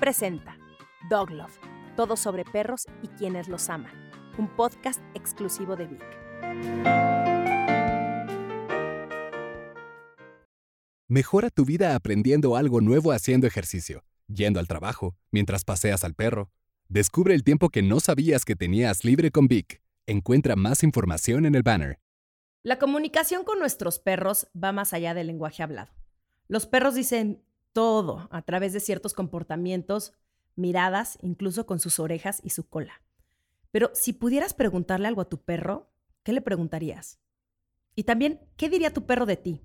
presenta Dog Love, todo sobre perros y quienes los aman, un podcast exclusivo de Vic. Mejora tu vida aprendiendo algo nuevo haciendo ejercicio, yendo al trabajo, mientras paseas al perro. Descubre el tiempo que no sabías que tenías libre con Vic. Encuentra más información en el banner. La comunicación con nuestros perros va más allá del lenguaje hablado. Los perros dicen todo a través de ciertos comportamientos, miradas, incluso con sus orejas y su cola. Pero si pudieras preguntarle algo a tu perro, ¿qué le preguntarías? Y también, ¿qué diría tu perro de ti?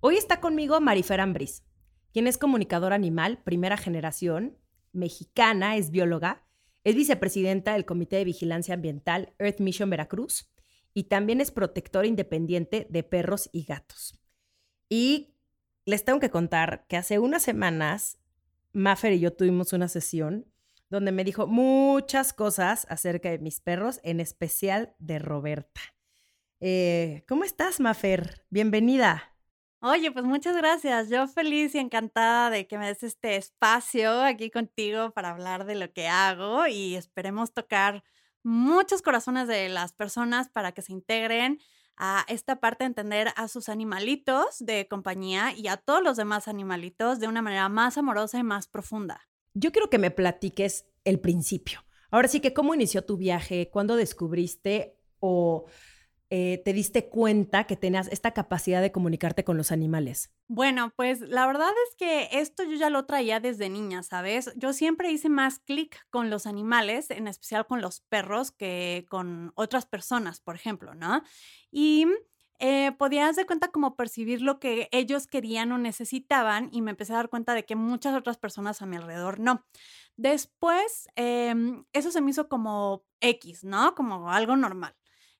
Hoy está conmigo Marifer Ambris, quien es comunicadora animal, primera generación, mexicana, es bióloga, es vicepresidenta del Comité de Vigilancia Ambiental Earth Mission Veracruz y también es protectora independiente de perros y gatos. Y les tengo que contar que hace unas semanas Maffer y yo tuvimos una sesión donde me dijo muchas cosas acerca de mis perros, en especial de Roberta. Eh, ¿Cómo estás, Maffer? Bienvenida. Oye, pues muchas gracias. Yo feliz y encantada de que me des este espacio aquí contigo para hablar de lo que hago y esperemos tocar muchos corazones de las personas para que se integren a esta parte de entender a sus animalitos de compañía y a todos los demás animalitos de una manera más amorosa y más profunda. Yo quiero que me platiques el principio. Ahora sí que, ¿cómo inició tu viaje? ¿Cuándo descubriste o eh, te diste cuenta que tenías esta capacidad de comunicarte con los animales? Bueno, pues la verdad es que esto yo ya lo traía desde niña, ¿sabes? Yo siempre hice más clic con los animales, en especial con los perros, que con otras personas, por ejemplo, ¿no? Y eh, podías de cuenta como percibir lo que ellos querían o necesitaban y me empecé a dar cuenta de que muchas otras personas a mi alrededor no. Después, em, eso se me hizo como X, ¿no? Como algo normal.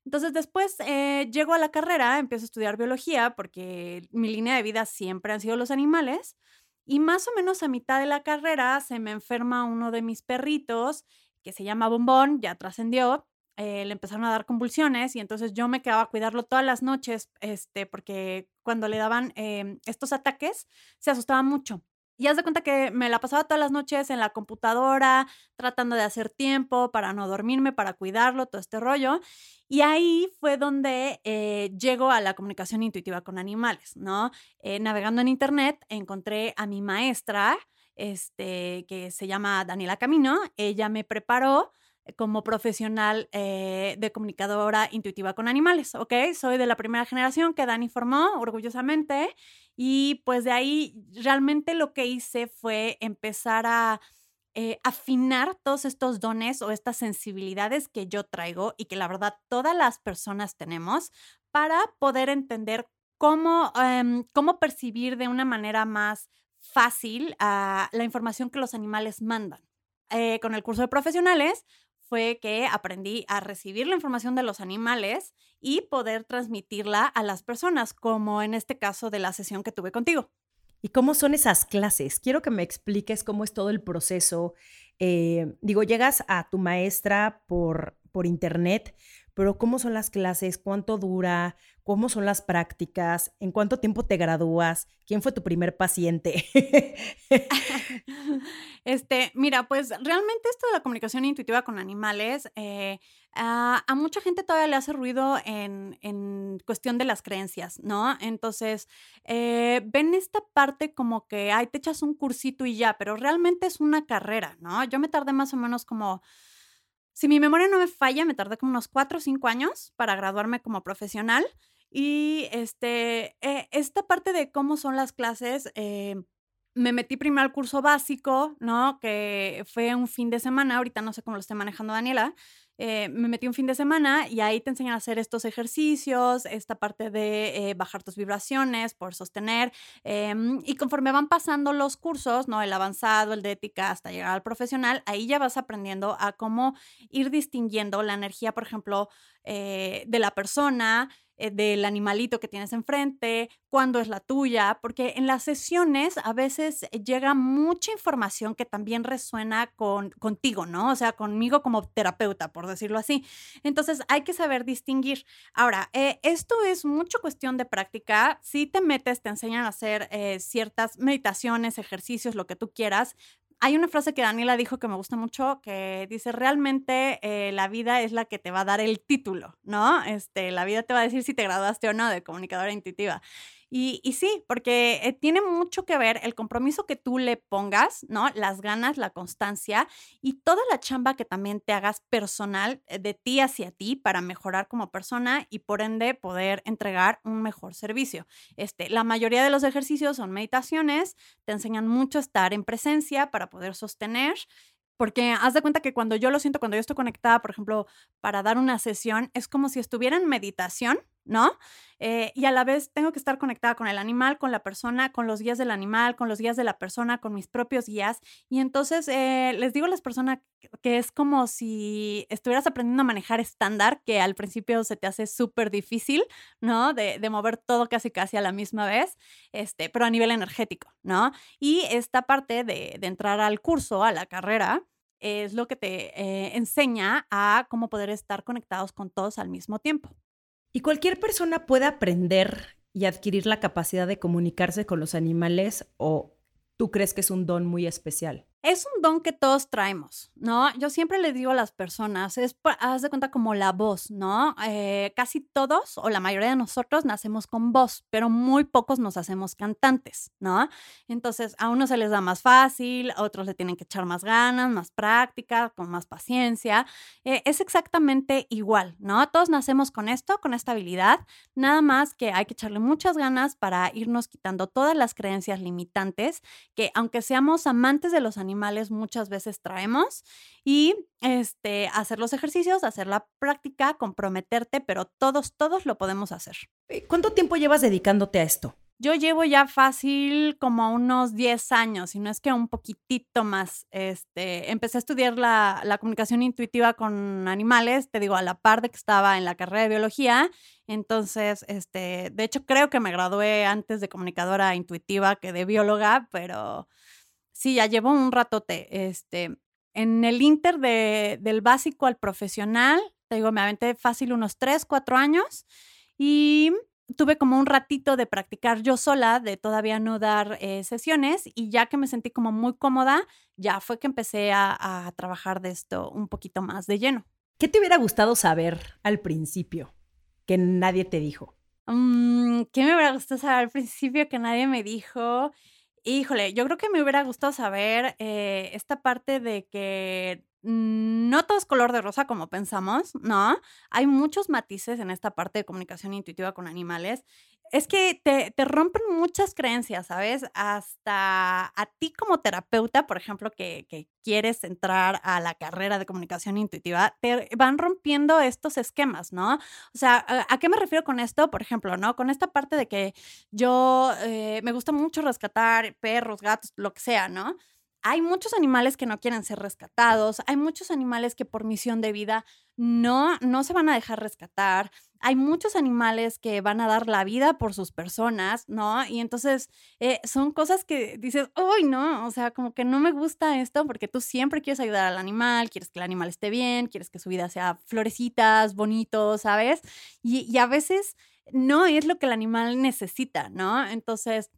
Entonces después eh, llego a la carrera, empiezo a estudiar biología porque mi línea de vida siempre han sido los animales y más o menos a mitad de la carrera se me enferma uno de mis perritos que se llama Bombón, ya trascendió, eh, le empezaron a dar convulsiones y entonces yo me quedaba a cuidarlo todas las noches este, porque cuando le daban em, estos ataques se asustaba mucho. Y haz de cuenta que me la pasaba todas las noches en la computadora, tratando de hacer tiempo para no dormirme, para cuidarlo, todo este rollo. Y ahí fue donde eh, llego a la comunicación intuitiva con animales, ¿no? Eh, navegando en internet encontré a mi maestra, este, que se llama Daniela Camino. Ella me preparó como profesional eh, de comunicadora intuitiva con animales, ¿ok? Soy de la primera generación que Dani formó orgullosamente y pues de ahí realmente lo que hice fue empezar a eh, afinar todos estos dones o estas sensibilidades que yo traigo y que la verdad todas las personas tenemos para poder entender cómo, em, cómo percibir de una manera más fácil la información que los animales mandan. Eh, con el curso de profesionales fue que aprendí a recibir la información de los animales y poder transmitirla a las personas, como en este caso de la sesión que tuve contigo. ¿Y cómo son esas clases? Quiero que me expliques cómo es todo el proceso. Eh, digo, llegas a tu maestra por, por internet, pero ¿cómo son las clases? ¿Cuánto dura? ¿Cómo son las prácticas? ¿En cuánto tiempo te gradúas? ¿Quién fue tu primer paciente? este, mira, pues realmente esto de la comunicación intuitiva con animales, eh, a, mucha gente todavía le hace ruido en, cuestión de las creencias, ¿no? Entonces, eh, ven esta parte como que, ay, te echas un cursito y ya, pero realmente es una carrera, ¿no? Yo me tardé más o menos como si mi memoria no me falla, me tardé como unos cuatro o cinco años para graduarme como profesional. Y este, eh, esta parte de cómo son las clases, eh, me metí primero al curso básico, ¿no? Que fue un fin de semana, ahorita no sé cómo lo esté manejando Daniela, eh, me metí un fin de semana y ahí te enseñan a hacer estos ejercicios, esta parte de eh, bajar tus vibraciones, por sostener. Em, y conforme van pasando los cursos, ¿no? El avanzado, el de ética, hasta llegar al profesional, ahí ya vas aprendiendo a cómo ir distinguiendo la energía, por ejemplo, eh, de la persona, eh, del animalito que tienes enfrente, cuándo es la tuya, porque en las sesiones a veces llega mucha información que también resuena con, contigo, ¿no? O sea, conmigo como terapeuta, por decirlo así. Entonces hay que saber distinguir. Ahora, eh, esto es mucho cuestión de práctica. Si te metes, te enseñan a hacer ciertas meditaciones, ejercicios, lo que tú quieras, hay una frase que Daniela dijo que me gusta mucho, que dice, realmente eh, la vida es la que te va a dar el título, ¿no? Este, la vida te va a decir si te graduaste o no de comunicadora intuitiva. Y, sí, porque eh, tiene mucho que ver el compromiso que tú le pongas, ¿no? Las ganas, la constancia y toda la chamba que también te hagas personal eh, de ti hacia ti para mejorar como persona y por ende poder entregar un mejor servicio. Este, la mayoría de los ejercicios son meditaciones, te enseñan mucho a estar en presencia para poder sostener porque haz de cuenta que cuando yo lo siento, cuando yo estoy conectada, por ejemplo, para dar una sesión, es como si estuviera en meditación, ¿no? Eh, y a la vez tengo que estar conectada con el animal, con la persona, con los guías del animal, con los guías de la persona, con mis propios guías. Y entonces eh, les digo a las personas que es como si estuvieras aprendiendo a manejar estándar, que al principio se te hace súper difícil, ¿no? De, de, mover todo casi casi a la misma vez, este, pero a nivel energético, ¿no? Y esta parte de, entrar al curso, a la carrera, es lo que te eh, enseña a cómo poder estar conectados con todos al mismo tiempo. Y cualquier persona puede aprender y adquirir la capacidad de comunicarse con los animales o tú crees que es un don muy especial? Es un don que todos traemos, ¿no? Yo siempre les digo a las personas, es, haz de cuenta como la voz, ¿no? Eh, casi todos o la mayoría de nosotros nacemos con voz, pero muy pocos nos hacemos cantantes, ¿no? Entonces, a unos se les da más fácil, a otros le tienen que echar más ganas, más práctica, con más paciencia. Eh, es exactamente igual, ¿no? Todos nacemos con esto, con esta habilidad, nada más que hay que echarle muchas ganas para irnos quitando todas las creencias limitantes que, aunque seamos amantes de los animales, animales muchas veces traemos y este, hacer los ejercicios, hacer la práctica, comprometerte, pero todos, todos lo podemos hacer. Eh, ¿Cuánto tiempo llevas dedicándote a esto? Yo llevo ya fácil como unos 10 años, y no es que un poquitito más. Este, empecé a estudiar la, la, comunicación intuitiva con animales, te digo, a la par de que estaba en la carrera de biología. Entonces, este, de hecho, creo que me gradué antes de comunicadora intuitiva que de bióloga, pero Sí, ya llevo un ratote. Este, en el inter de, del básico al profesional, te digo, me aventé fácil unos tres, cuatro años y tuve como un ratito de practicar yo sola, de todavía no dar eh, sesiones y ya que me sentí como muy cómoda, ya fue que empecé a, a, trabajar de esto un poquito más de lleno. ¿Qué te hubiera gustado saber al principio que nadie te dijo? Mm, ¿Qué me hubiera gustado saber al principio que nadie me dijo? Híjole, yo creo que me hubiera gustado saber eh, esta parte de que no todo es color de rosa como pensamos, ¿no? Hay muchos matices en esta parte de comunicación intuitiva con animales es que te, rompen muchas creencias, ¿sabes? Hasta a ti como terapeuta, por ejemplo, que, quieres entrar a la carrera de comunicación intuitiva, te van rompiendo estos esquemas, ¿no? O sea, ¿a, qué me refiero con esto? Por ejemplo, ¿no? Con esta parte de que yo eh, me gusta mucho rescatar perros, gatos, lo que sea, ¿no? Hay muchos animales que no quieren ser rescatados, hay muchos animales que por misión de vida no, no se van a dejar rescatar, hay muchos animales que van a dar la vida por sus personas, ¿no? Y entonces eh, son cosas que dices, uy, no, o sea, como que no me gusta esto porque tú siempre quieres ayudar al animal, quieres que el animal esté bien, quieres que su vida sea florecitas, bonito, ¿sabes? Y, y a veces no es lo que el animal necesita, ¿no? Entonces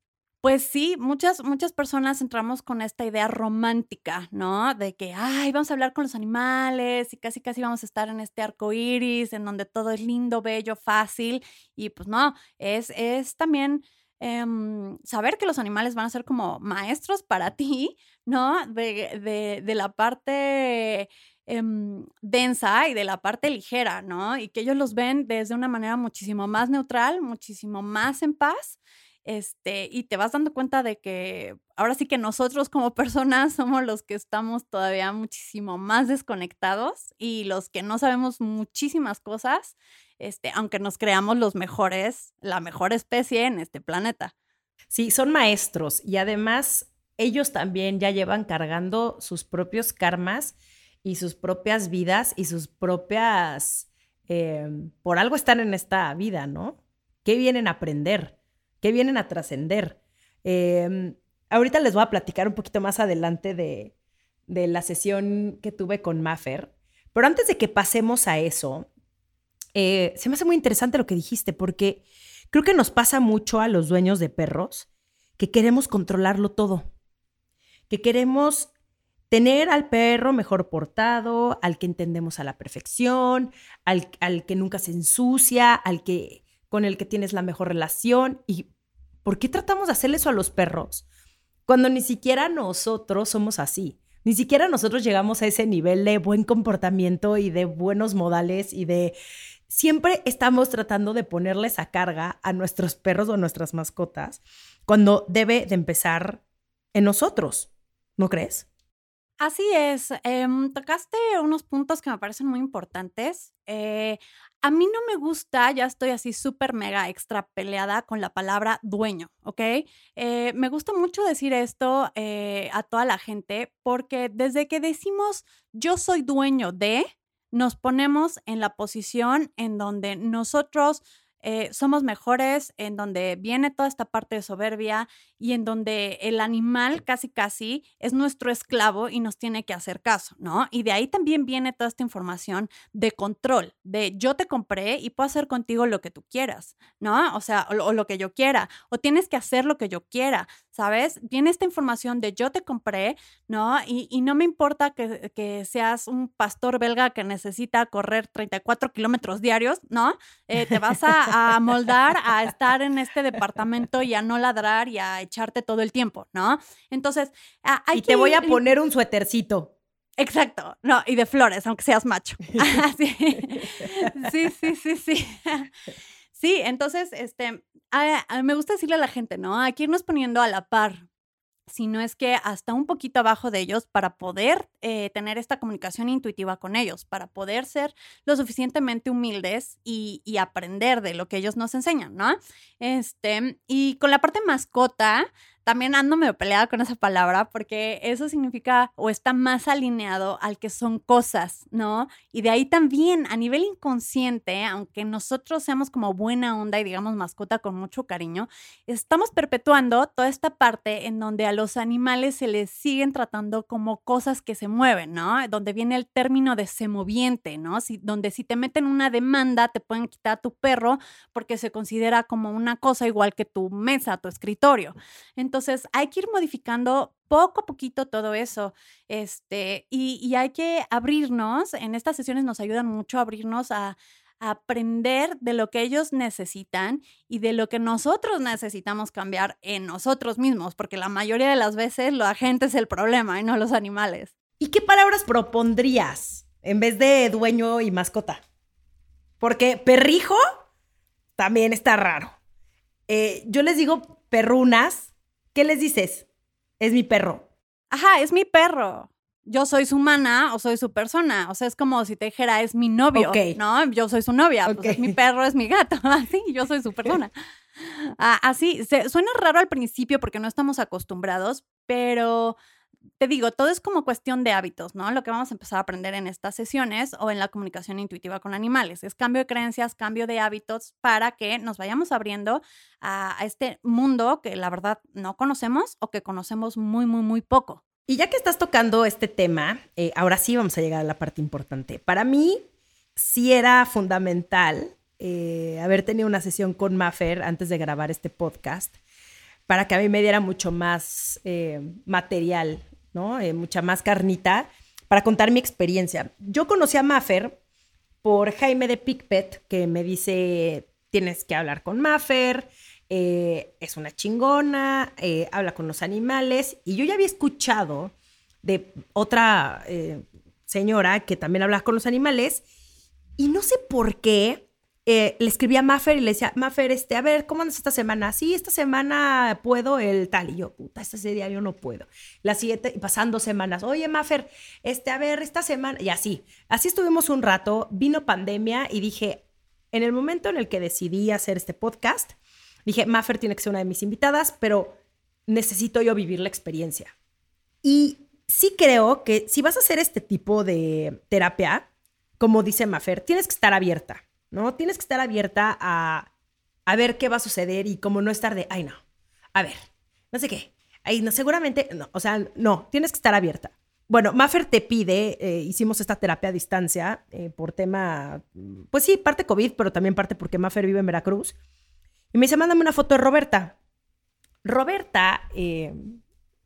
pues sí, muchas, muchas personas entramos con esta idea romántica, ¿no? De que, ay, vamos a hablar con los animales y casi, casi vamos a estar en este arco iris, en donde todo es lindo, bello, fácil. Y pues no, es, es también em, saber que los animales van a ser como maestros para ti, ¿no? De, de, la parte em, densa y de la parte ligera, ¿no? Y que ellos los ven desde una manera muchísimo más neutral, muchísimo más en paz este, y te vas dando cuenta de que ahora sí que nosotros como personas somos los que estamos todavía muchísimo más desconectados y los que no sabemos muchísimas cosas, este, aunque nos creamos los mejores, la mejor especie en este planeta. Sí, son maestros y además ellos también ya llevan cargando sus propios karmas y sus propias vidas y sus propias... Em, por algo están en esta vida, ¿no? ¿Qué vienen a aprender? Que vienen a trascender. Em, ahorita les voy a platicar un poquito más adelante de, la sesión que tuve con Maffer, pero antes de que pasemos a eso, eh, se me hace muy interesante lo que dijiste, porque creo que nos pasa mucho a los dueños de perros que queremos controlarlo todo, que queremos tener al perro mejor portado, al que entendemos a la perfección, al, al que nunca se ensucia, al que con el que tienes la mejor relación. ¿Y por qué tratamos de hacerle eso a los perros? Cuando ni siquiera nosotros somos así. Ni siquiera nosotros llegamos a ese nivel de buen comportamiento y de buenos modales y de... Siempre estamos tratando de ponerles a carga a nuestros perros o a nuestras mascotas cuando debe de empezar en nosotros, ¿no crees? Así es, em, tocaste unos puntos que me parecen muy importantes. Eh, a mí no me gusta, ya estoy así súper mega extra peleada con la palabra dueño, ¿ok? Eh, me gusta mucho decir esto eh, a toda la gente porque desde que decimos yo soy dueño de, nos ponemos en la posición en donde nosotros eh, somos mejores, en donde viene toda esta parte de soberbia y en donde el animal casi casi es nuestro esclavo y nos tiene que hacer caso, ¿no? Y de ahí también viene toda esta información de control, de yo te compré y puedo hacer contigo lo que tú quieras, ¿no? O sea, o, lo que yo quiera, o tienes que hacer lo que yo quiera, ¿sabes? Viene esta información de yo te compré, ¿no? Y, no me importa que, seas un pastor belga que necesita correr 34 kilómetros diarios, ¿no? Eh, te vas a a moldar a estar en este departamento y a no ladrar y a echarte todo el tiempo, ¿no? Entonces, hay y te voy a poner un suétercito. Exacto, no, y de flores, aunque seas macho. sí. sí, sí, sí, sí. Sí, entonces, este, me gusta decirle a la gente, ¿no? Hay que irnos poniendo a la par sino es que hasta un poquito abajo de ellos para poder eh, tener esta comunicación intuitiva con ellos, para poder ser lo suficientemente humildes y, y, aprender de lo que ellos nos enseñan, ¿no? Este, y con la parte mascota, también ando medio peleada con esa palabra porque eso significa o está más alineado al que son cosas, ¿no? Y de ahí también a nivel inconsciente, aunque nosotros seamos como buena onda y digamos mascota con mucho cariño, estamos perpetuando toda esta parte en donde a los animales se les siguen tratando como cosas que se mueven, ¿no? Donde viene el término de semoviente, ¿no? Si, donde si te meten una demanda te pueden quitar a tu perro porque se considera como una cosa igual que tu mesa, tu escritorio. Entonces, hay que ir modificando poco a poquito todo eso. Este, y, hay que abrirnos, en estas sesiones nos ayudan mucho a abrirnos a, aprender de lo que ellos necesitan y de lo que nosotros necesitamos cambiar en nosotros mismos, porque la mayoría de las veces la gente es el problema y no los animales. ¿Y qué palabras propondrías en vez de dueño y mascota? Porque perrijo también está raro. Eh, yo les digo perrunas ¿Qué les dices? Es mi perro. Ajá, es mi perro. Yo soy su humana o soy su persona. O sea, es como si te dijera, es mi novio, ¿no? Yo soy su novia. Pues es mi perro, es mi gato. Así, yo soy su persona. Ah, así, suena raro al principio porque no estamos acostumbrados, pero te digo, todo es como cuestión de hábitos, ¿no? Lo que vamos a empezar a aprender en estas sesiones o en la comunicación intuitiva con animales. Es cambio de creencias, cambio de hábitos para que nos vayamos abriendo a, este mundo que la verdad no conocemos o que conocemos muy, muy, muy poco. Y ya que estás tocando este tema, eh, ahora sí vamos a llegar a la parte importante. Para mí, sí era fundamental eh, haber tenido una sesión con Maffer antes de grabar este podcast para que a mí me diera mucho más eh, material ¿no? Eh, mucha más carnita para contar mi experiencia. Yo conocí a Maffer por Jaime de Picpet, que me dice, tienes que hablar con Maffer, eh, es una chingona, eh, habla con los animales, y yo ya había escuchado de otra señora que también habla con los animales, y no sé por qué eh, le escribía a Maffer y le decía, Maffer, este, a ver, ¿cómo andas esta semana? Sí, esta semana puedo el tal. Y yo, puta, este día yo no puedo. La siguiente, y pasando semanas, oye, Maffer, este, a ver, esta semana, y así. Así estuvimos un rato, vino pandemia y dije, en el momento en el que decidí hacer este podcast, dije, Maffer tiene que ser una de mis invitadas, pero necesito yo vivir la experiencia. Y sí creo que si vas a hacer este tipo de terapia, como dice Maffer, tienes que estar abierta ¿no? Tienes que estar abierta a, ver qué va a suceder y como no estar de, ay, no, a ver, no sé qué, ay, no, seguramente, no, o sea, no, tienes que estar abierta. Bueno, Maffer te pide, eh, hicimos esta terapia a distancia eh, por tema, pues sí, parte COVID, pero también parte porque Maffer vive en Veracruz. Y me dice, mándame una foto de Roberta. Roberta, eh,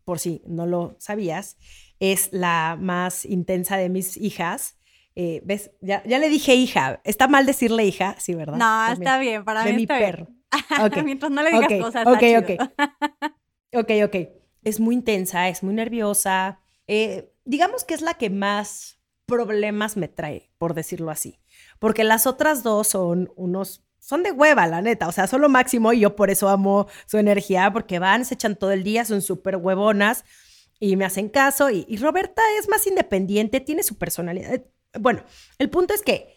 por si no lo sabías, es la más intensa de mis hijas. Eh, ¿Ves? Ya, ya, le dije hija. ¿Está mal decirle hija? Sí, ¿verdad? No, está bien. Para de mí mi está perro. Bien. Mientras no le digas okay. cosas. Ok, está ok. chido. Ok, ok. Es muy intensa, es muy nerviosa. Eh, digamos que es la que más problemas me trae, por decirlo así. Porque las otras dos son unos son de hueva, la neta. O sea, son lo máximo y yo por eso amo su energía, porque van, se echan todo el día, son súper huevonas y me hacen caso. Y, y, Roberta es más independiente, tiene su personalidad. Bueno, el punto es que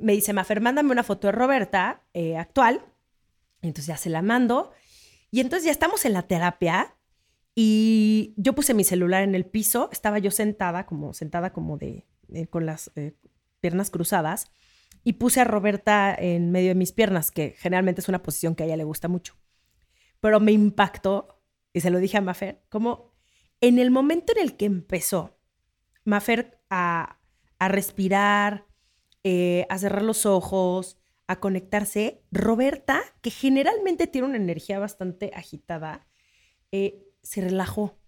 me dice, Mafer, mándame una foto de Roberta eh, actual. Entonces ya se la mando. Y entonces ya estamos en la terapia y yo puse mi celular en el piso. Estaba yo sentada, como sentada como de, eh, con las eh, piernas cruzadas y puse a Roberta en medio de mis piernas, que generalmente es una posición que a ella le gusta mucho. Pero me impactó, y se lo dije a Mafer, como en el momento en el que empezó Mafer a, a respirar, eh, a cerrar los ojos, a conectarse, Roberta, que generalmente tiene una energía bastante agitada, eh, se relajó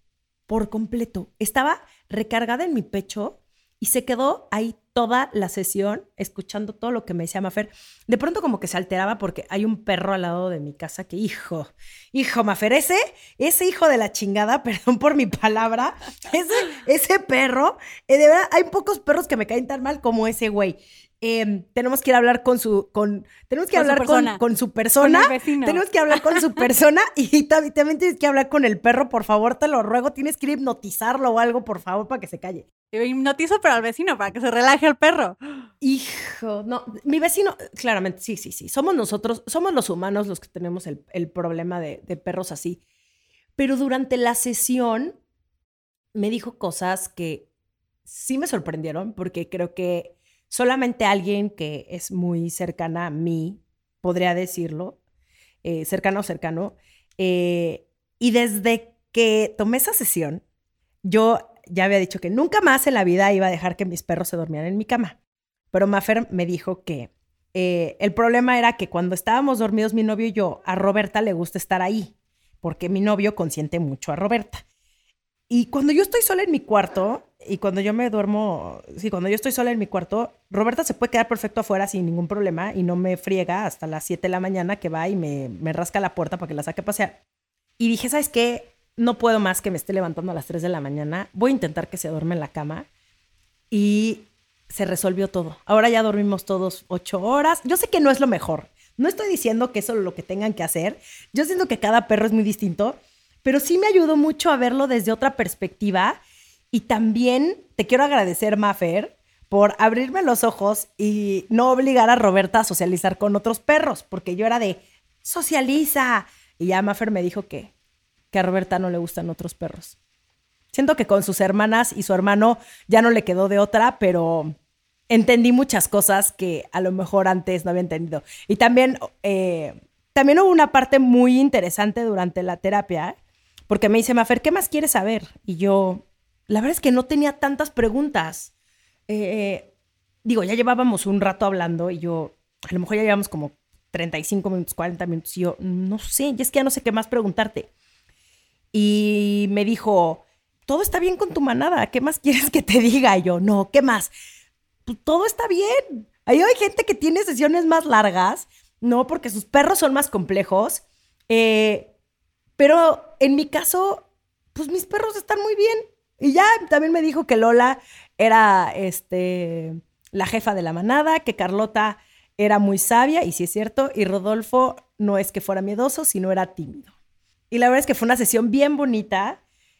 por completo. Estaba recargada en mi pecho y se quedó ahí toda la sesión escuchando todo lo que me decía Mafer. De pronto como que se alteraba porque hay un perro al lado de mi casa que, hijo, hijo Mafer, ese, ese hijo de la chingada, perdón por mi palabra, ese, ese perro, eh, de verdad, hay pocos perros que me caen tan mal como ese güey. Eh, tenemos que ir a hablar con su, con, tenemos que Con su hablar con, con su persona, Con tenemos que hablar con su persona y tam- también tienes que hablar con el perro, por favor, te lo ruego, tienes que ir a hipnotizarlo o algo, por favor, para que se calle. Yo hipnotizo, pero al vecino, para que se relaje el perro. Hijo, no, mi vecino, claramente, sí, sí, sí, somos nosotros, somos los humanos los que tenemos el, el problema de, de perros así. Pero durante la sesión me dijo cosas que sí me sorprendieron, porque creo que solamente alguien que es muy cercana a mí podría decirlo, eh, cercano cercano. Eh, y desde que tomé esa sesión, yo ya había dicho que nunca más en la vida iba a dejar que mis perros se dormieran en mi cama. Pero Mafer me dijo que eh, el problema era que cuando estábamos dormidos mi novio y yo, a Roberta le gusta estar ahí, porque mi novio consiente mucho a Roberta. Y cuando yo estoy sola en mi cuarto, y cuando yo me duermo, sí, cuando yo estoy sola en mi cuarto, Roberta se puede quedar perfecto afuera sin ningún problema y no me friega hasta las 7 de la mañana que va y me, me rasca la puerta para que la saque a pasear. Y dije, ¿sabes qué? No puedo más que me esté levantando a las 3 de la mañana. Voy a intentar que se duerme en la cama. Y se resolvió todo. Ahora ya dormimos todos 8 horas. Yo sé que no es lo mejor. No estoy diciendo que eso es lo que tengan que hacer. Yo siento que cada perro es muy distinto. Pero sí me ayudó mucho a verlo desde otra perspectiva. Y también te quiero agradecer, Mafer, por abrirme los ojos y no obligar a Roberta a socializar con otros perros, porque yo era de, socializa. Y ya Mafer me dijo que, que a Roberta no le gustan otros perros. Siento que con sus hermanas y su hermano ya no le quedó de otra, pero entendí muchas cosas que a lo mejor antes no había entendido. Y también, eh, también hubo una parte muy interesante durante la terapia, porque me dice, Mafer, ¿qué más quieres saber? Y yo, la verdad es que no tenía tantas preguntas. Eh, digo, ya llevábamos un rato hablando y yo, a lo mejor ya llevamos como 35 minutos, 40 minutos, y yo, no sé, y es que ya no sé qué más preguntarte. Y me dijo, todo está bien con tu manada, ¿qué más quieres que te diga? Y yo, no, ¿qué más? Pues todo está bien. Ahí hay gente que tiene sesiones más largas, ¿no? Porque sus perros son más complejos. Eh, pero en mi caso, pues mis perros están muy bien. Y ya también me dijo que Lola era este, la jefa de la manada, que Carlota era muy sabia, y sí es cierto, y Rodolfo no es que fuera miedoso, sino era tímido. Y la verdad es que fue una sesión bien bonita.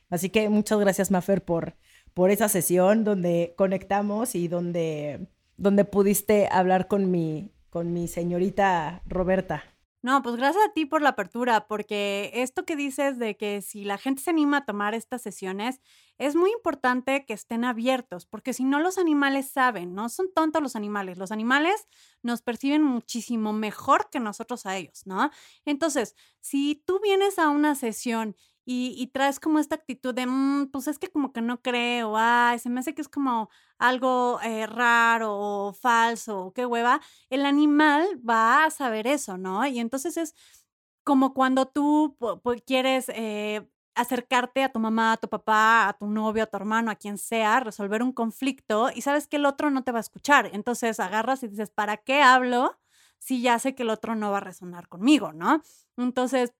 Así que muchas gracias, Mafer, por, por esa sesión donde conectamos y donde, donde pudiste hablar con mi, con mi señorita Roberta. No, pues gracias a ti por la apertura, porque esto que dices de que si la gente se anima a tomar estas sesiones, es muy importante que estén abiertos, porque si no los animales saben, no son tontos los animales, los animales nos perciben muchísimo mejor que nosotros a ellos, ¿no? Entonces, si tú vienes a una sesión y, traes como esta actitud de, "Mm, pues es que como que no creo, ay, se me hace que es como algo eh, raro o falso, o qué hueva, el animal va a saber eso, ¿no? Y entonces es como cuando tú quieres eh, acercarte a tu mamá, a tu papá, a tu novio, a tu hermano, a quien sea, resolver un conflicto y sabes que el otro no te va a escuchar. Entonces agarras y dices, ¿para qué hablo si ya sé que el otro no va a resonar conmigo, ¿no? Entonces,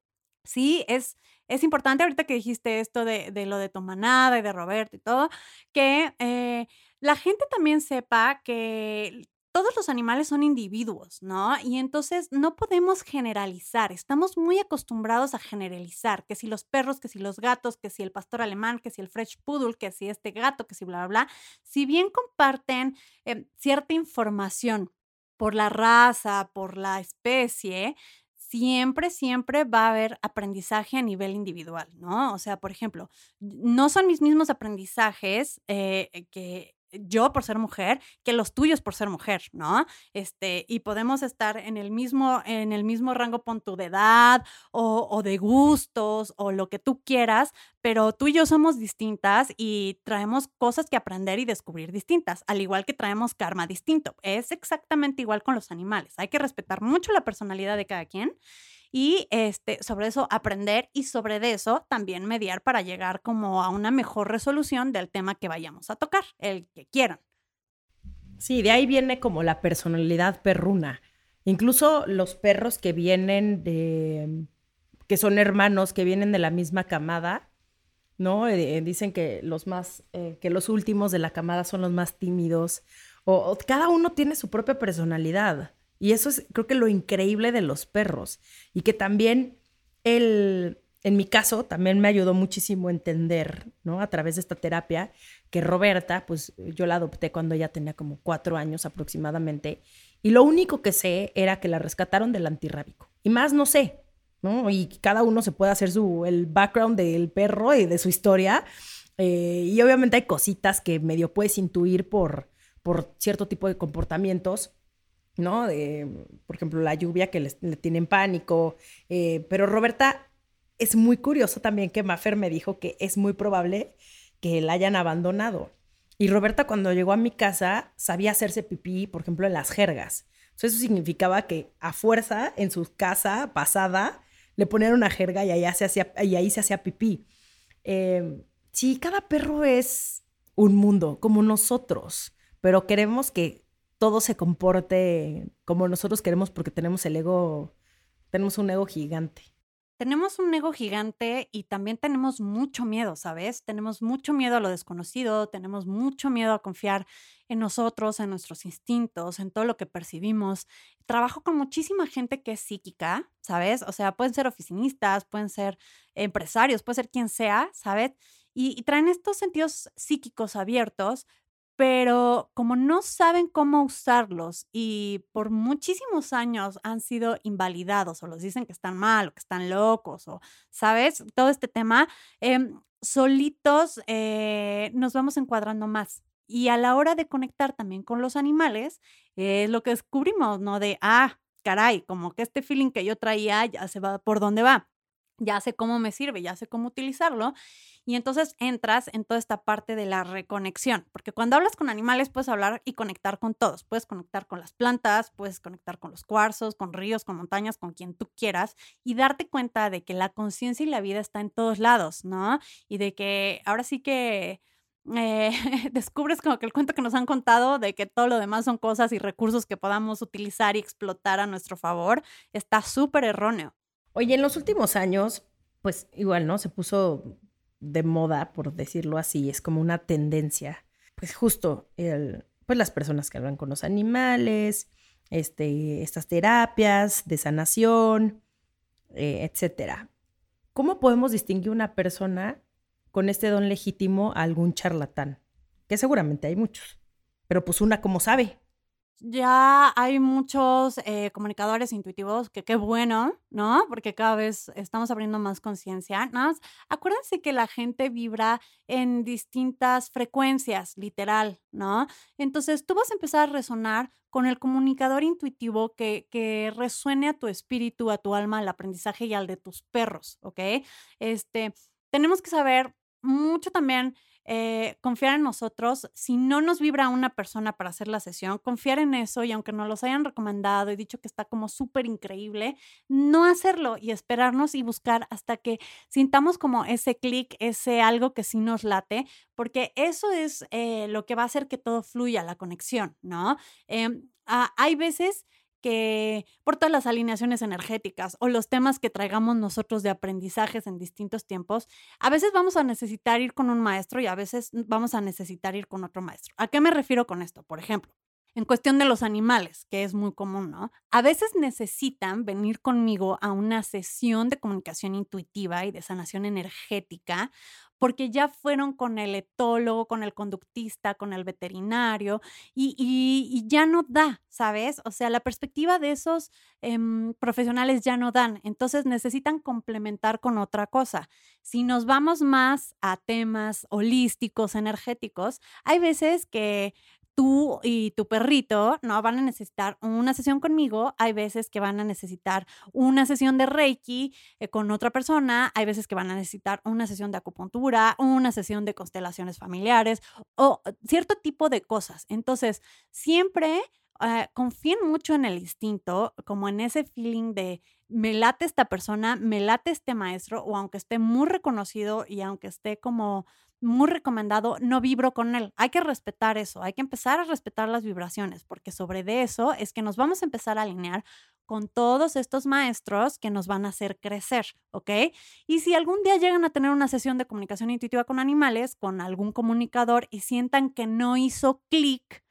sí, es, es importante ahorita que dijiste esto de, de, lo de tu manada y de Roberto y todo, que eh, la gente también sepa que todos los animales son individuos, ¿no? Y entonces no podemos generalizar. Estamos muy acostumbrados a generalizar, que si los perros, que si los gatos, que si el pastor alemán, que si el French Poodle, que si este gato, que si bla, bla, bla. Si bien comparten em, cierta información por la raza, por la especie, siempre, siempre va a haber aprendizaje a nivel individual, ¿no? O sea, por ejemplo, no son mis mismos aprendizajes eh, que yo por ser mujer que los tuyos por ser mujer, ¿no? Este, y podemos estar en el mismo, en el mismo rango punto de edad o, o, de gustos o lo que tú quieras, pero tú y yo somos distintas y traemos cosas que aprender y descubrir distintas, al igual que traemos karma distinto. Es exactamente igual con los animales. Hay que respetar mucho la personalidad de cada quien y este, sobre eso aprender y sobre eso también mediar para llegar como a una mejor resolución del tema que vayamos a tocar, el que quieran. Sí, de ahí viene como la personalidad perruna. Incluso los perros que vienen de, que son hermanos, que vienen de la misma camada, ¿no? Eh, dicen que los más, eh, que los últimos de la camada son los más tímidos, o, cada uno tiene su propia personalidad. Y eso es, creo que lo increíble de los perros. Y que también el, en mi caso, también me ayudó muchísimo a entender, ¿no? A través de esta terapia, que Roberta, pues yo la adopté cuando ella tenía como cuatro años aproximadamente. Y lo único que sé era que la rescataron del antirrábico. Y más no sé, ¿no? Y cada uno se puede hacer su, el background del perro y de su historia. Eh, y obviamente hay cositas que medio puedes intuir por, por cierto tipo de comportamientos ¿no? De, por ejemplo, la lluvia que le, tienen pánico. Eh, pero Roberta, es muy curioso también que Maffer me dijo que es muy probable que la hayan abandonado. Y Roberta cuando llegó a mi casa sabía hacerse pipí, por ejemplo, en las jergas. eso significaba que a fuerza en su casa pasada le ponían una jerga y, allá se hacía, y ahí se hacía pipí. Eh, sí, cada perro es un mundo, como nosotros, pero queremos que todo se comporte como nosotros queremos porque tenemos el ego, tenemos un ego gigante. Tenemos un ego gigante y también tenemos mucho miedo, ¿sabes? Tenemos mucho miedo a lo desconocido, tenemos mucho miedo a confiar en nosotros, en nuestros instintos, en todo lo que percibimos. Trabajo con muchísima gente que es psíquica, ¿sabes? O sea, pueden ser oficinistas, pueden ser empresarios, puede ser quien sea, ¿sabes? Y, y traen estos sentidos psíquicos abiertos, pero como no saben cómo usarlos y por muchísimos años han sido invalidados o los dicen que están mal o que están locos o, ¿sabes? Todo este tema, em, solitos eh, nos vamos encuadrando más. Y a la hora de conectar también con los animales, es lo que descubrimos, ¿no? De, ah, caray, como que este feeling que yo traía ya se va por dónde va ya sé cómo me sirve, ya sé cómo utilizarlo. Y entonces entras en toda esta parte de la reconexión, porque cuando hablas con animales puedes hablar y conectar con todos. Puedes conectar con las plantas, puedes conectar con los cuarzos, con ríos, con montañas, con quien tú quieras y darte cuenta de que la conciencia y la vida está en todos lados, ¿no? Y de que ahora sí que... Eh, descubres como que el cuento que nos han contado de que todo lo demás son cosas y recursos que podamos utilizar y explotar a nuestro favor está súper erróneo. Oye, en los últimos años, pues igual, ¿no? Se puso de moda, por decirlo así, es como una tendencia. Pues justo, el, pues las personas que hablan con los animales, este, estas terapias de sanación, eh, etcétera. ¿Cómo podemos distinguir una persona con este don legítimo a algún charlatán? Que seguramente hay muchos. Pero pues una, ¿cómo sabe? Ya hay muchos eh, comunicadores intuitivos, que qué bueno, ¿no? Porque cada vez estamos abriendo más conciencia. Nada acuérdense que la gente vibra en distintas frecuencias, literal, ¿no? Entonces tú vas a empezar a resonar con el comunicador intuitivo que, que resuene a tu espíritu, a tu alma, al aprendizaje y al de tus perros, ¿ok? Este, tenemos que saber mucho también eh, confiar en nosotros. Si no nos vibra una persona para hacer la sesión, confiar en eso y aunque nos los hayan recomendado y dicho que está como súper increíble, no hacerlo y esperarnos y buscar hasta que sintamos como ese clic, ese algo que sí nos late, porque eso es eh, lo que va a hacer que todo fluya, la conexión, ¿no? Em, hay veces que por todas las alineaciones energéticas o los temas que traigamos nosotros de aprendizajes en distintos tiempos, a veces vamos a necesitar ir con un maestro y a veces vamos a necesitar ir con otro maestro. ¿A qué me refiero con esto? Por ejemplo, en cuestión de los animales, que es muy común, ¿no? A veces necesitan venir conmigo a una sesión de comunicación intuitiva y de sanación energética porque ya fueron con el etólogo, con el conductista, con el veterinario y, ya no da, ¿sabes? O sea, la perspectiva de esos em, profesionales ya no dan, entonces necesitan complementar con otra cosa. Si nos vamos más a temas holísticos, energéticos, hay veces que tú y tu perrito no van a necesitar una sesión conmigo, hay veces que van a necesitar una sesión de Reiki eh, con otra persona, hay veces que van a necesitar una sesión de acupuntura, una sesión de constelaciones familiares o cierto tipo de cosas. Entonces, siempre uh, confíen mucho en el instinto, como en ese feeling de me late esta persona, me late este maestro, o aunque esté muy reconocido y aunque esté como muy recomendado, no vibro con él. Hay que respetar eso, hay que empezar a respetar las vibraciones, porque sobre de eso es que nos vamos a empezar a alinear con todos estos maestros que nos van a hacer crecer, ¿ok? Y si algún día llegan a tener una sesión de comunicación intuitiva con animales, con algún comunicador y sientan que no hizo clic,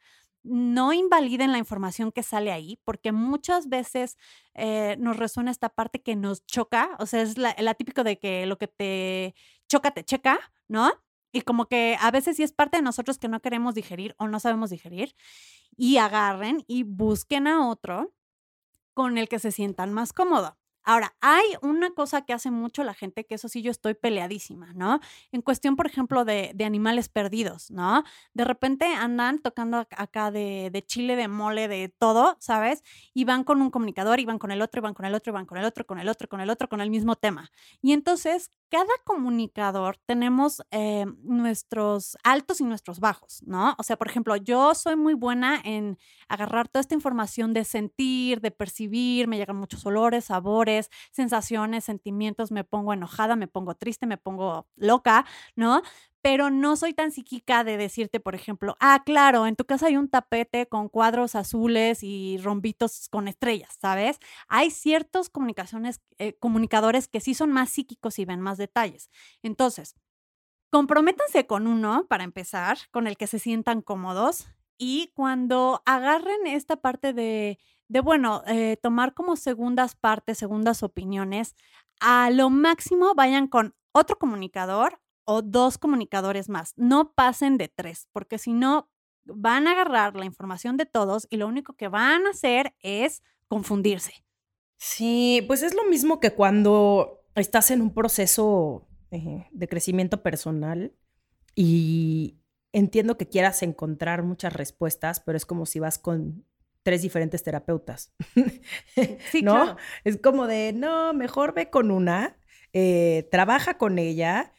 no invaliden la información que sale ahí, porque muchas veces eh, nos resuena esta parte que nos choca, o sea, es la, la típico de que lo que te choca, te checa, ¿no? Y como que a veces sí es parte de nosotros que no queremos digerir o no sabemos digerir y agarren y busquen a otro con el que se sientan más cómodo. Ahora, hay una cosa que hace mucho la gente, que eso sí yo estoy peleadísima, ¿no? En cuestión, por ejemplo, de, animales perdidos, ¿no? De repente andan tocando acá de, chile, de mole, de todo, ¿sabes? Y van con un comunicador, y van con el otro, y van con el otro, y van con el otro, con el otro, con el otro, con el mismo tema. Y entonces, cada comunicador tenemos eh, nuestros altos y nuestros bajos, ¿no? O sea, por ejemplo, yo soy muy buena en agarrar toda esta información de sentir, de percibir, me llegan muchos olores, sabores, sensaciones, sentimientos, me pongo enojada, me pongo triste, me pongo loca, ¿no? Pero no soy tan psíquica de decirte, por ejemplo, ah, claro, en tu casa hay un tapete con cuadros azules y rombitos con estrellas, ¿sabes? Hay ciertos comunicaciones, eh, comunicadores que sí son más psíquicos y ven más detalles. Entonces, comprométanse con uno, para empezar, con el que se sientan cómodos y cuando agarren esta parte de, de bueno, eh, tomar como segundas partes, segundas opiniones, a lo máximo vayan con otro comunicador o dos comunicadores más. No pasen de tres, porque si no, van a agarrar la información de todos y lo único que van a hacer es confundirse. Sí, pues es lo mismo que cuando estás en un proceso eh, de crecimiento personal y entiendo que quieras encontrar muchas respuestas, pero es como si vas con tres diferentes terapeutas. Sí, ¿No? Es como de, no, mejor ve con una, eh, trabaja con ella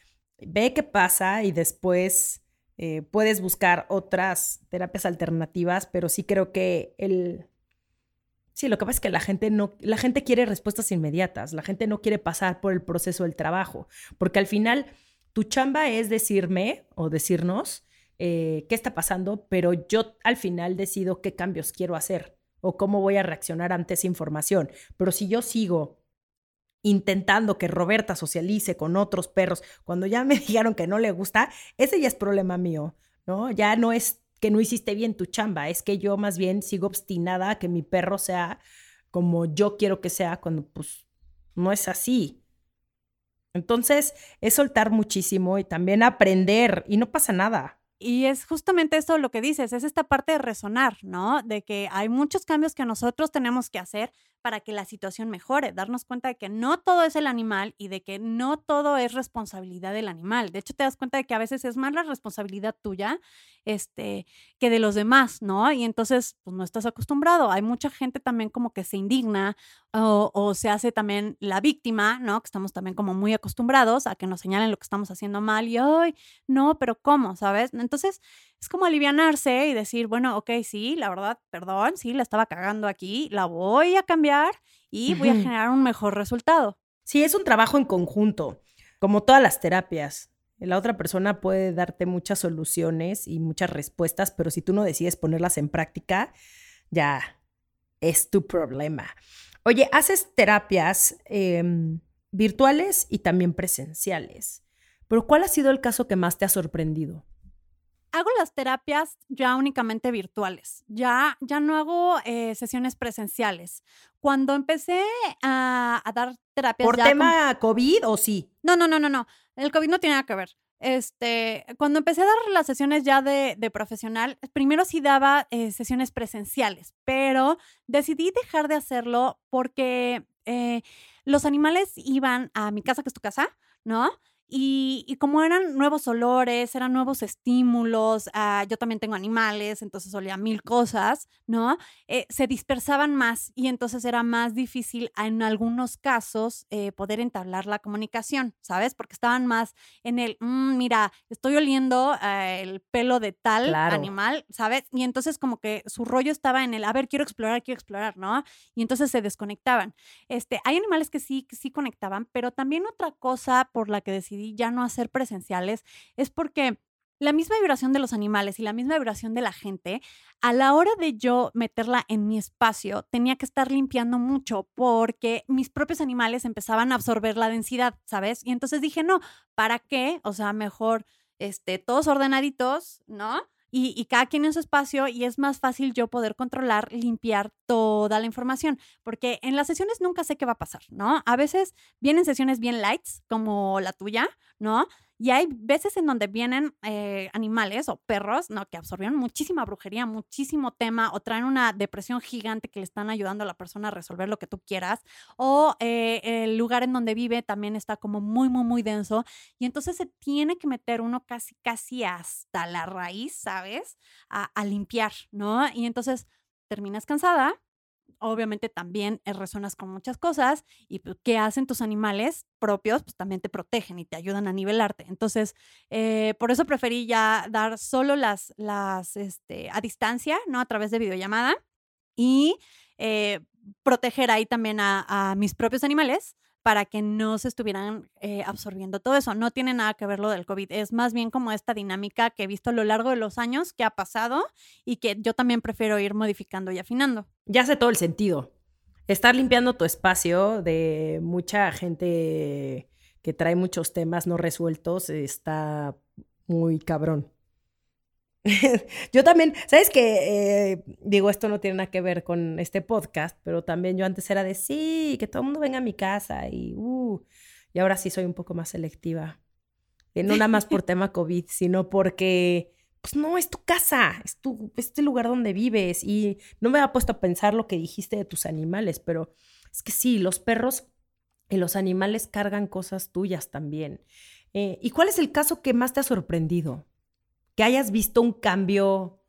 ve qué pasa y después eh, puedes buscar otras terapias alternativas, pero sí creo que el... Sí, lo que pasa es que la gente no, la gente quiere respuestas inmediatas, la gente no quiere pasar por el proceso del trabajo, porque al final tu chamba es decirme o decirnos eh, qué está pasando, pero yo al final decido qué cambios quiero hacer o cómo voy a reaccionar ante esa información. Pero si yo sigo intentando que Roberta socialice con otros perros, cuando ya me dijeron que no le gusta, ese ya es problema mío, ¿no? Ya no es que no hiciste bien tu chamba, es que yo más bien sigo obstinada a que mi perro sea como yo quiero que sea cuando pues no es así. Entonces, es soltar muchísimo y también aprender y no pasa nada. Y es justamente eso lo que dices, es esta parte de resonar, ¿no? De que hay muchos cambios que nosotros tenemos que hacer, para que la situación mejore, darnos cuenta de que no todo es el animal y de que no todo es responsabilidad del animal. De hecho, te das cuenta de que a veces es más la responsabilidad tuya este, que de los demás, ¿no? Y entonces, pues no estás acostumbrado. Hay mucha gente también como que se indigna o, o se hace también la víctima, ¿no? Que estamos también como muy acostumbrados a que nos señalen lo que estamos haciendo mal y, ay, no, pero ¿cómo? ¿Sabes? Entonces, es como alivianarse y decir, bueno, ok, sí, la verdad, perdón, sí, la estaba cagando aquí, la voy a cambiar y voy a generar un mejor resultado. Sí, es un trabajo en conjunto, como todas las terapias. La otra persona puede darte muchas soluciones y muchas respuestas, pero si tú no decides ponerlas en práctica, ya es tu problema. Oye, haces terapias em, virtuales y también presenciales, pero ¿cuál ha sido el caso que más te ha sorprendido? Hago las terapias ya únicamente virtuales, ya, ya no hago eh, sesiones presenciales. Cuando empecé a, dar terapias... ¿Por tema COVID o sí? No, no, no, no, no. El COVID no tiene nada que ver. Este, cuando empecé a dar las sesiones ya de, profesional, primero sí daba eh, sesiones presenciales, pero decidí dejar de hacerlo porque eh, los animales iban a mi casa, que es tu casa, ¿no? Y, como eran nuevos olores, eran nuevos estímulos, ah, yo también tengo animales, entonces olía mil cosas, ¿no? Eh, se dispersaban más y entonces era más difícil en algunos casos eh, poder entablar la comunicación, ¿sabes? Porque estaban más en el, mm, mira, estoy oliendo eh, el pelo de tal animal, ¿sabes? Y entonces como que su rollo estaba en el, a ver, quiero explorar, quiero explorar, ¿no? Y entonces se desconectaban. Este, hay animales que sí, que sí conectaban, pero también otra cosa por la que decidí ya no hacer presenciales es porque la misma vibración de los animales y la misma vibración de la gente, a la hora de yo meterla en mi espacio, tenía que estar limpiando mucho porque mis propios animales empezaban a absorber la densidad, ¿sabes? Y entonces dije, no, ¿para qué? O sea, mejor, este, todos ordenaditos, ¿no? Y, cada quien en su espacio y es más fácil yo poder controlar, limpiar toda la información, porque en las sesiones nunca sé qué va a pasar, ¿no? A veces vienen sesiones bien lights, como la tuya, ¿no? Y hay veces en donde vienen eh, animales o perros, ¿no? Que absorbieron muchísima brujería, muchísimo tema, o traen una depresión gigante que le están ayudando a la persona a resolver lo que tú quieras, o eh, el lugar en donde vive también está como muy, muy, muy denso. Y entonces se tiene que meter uno casi, casi hasta la raíz, ¿sabes? A, a limpiar, ¿no? Y entonces terminas cansada, obviamente también eh, resonas con muchas cosas y pues, qué hacen tus animales propios, pues también te protegen y te ayudan a nivelarte. Entonces, eh, por eso preferí ya dar solo las, las, este, a distancia, ¿no? A través de videollamada y eh, proteger ahí también a mis propios animales para que no se estuvieran eh, absorbiendo todo eso. No tiene nada que ver lo del COVID, es más bien como esta dinámica que he visto a lo largo de los años que ha pasado y que yo también prefiero ir modificando y afinando. Ya hace todo el sentido. Estar limpiando tu espacio de mucha gente que trae muchos temas no resueltos está muy cabrón. yo también, ¿sabes qué? Eh, digo, esto no tiene nada que ver con este podcast, pero también yo antes era de sí, que todo el mundo venga a mi casa y, uh, y ahora sí soy un poco más selectiva. Y no nada más por tema COVID, sino porque, pues no, es tu casa, es tu, este lugar donde vives y no me había puesto a pensar lo que dijiste de tus animales, pero es que sí, los perros y los animales cargan cosas tuyas también. Eh, ¿Y cuál es el caso que más te ha sorprendido? Que hayas visto un cambio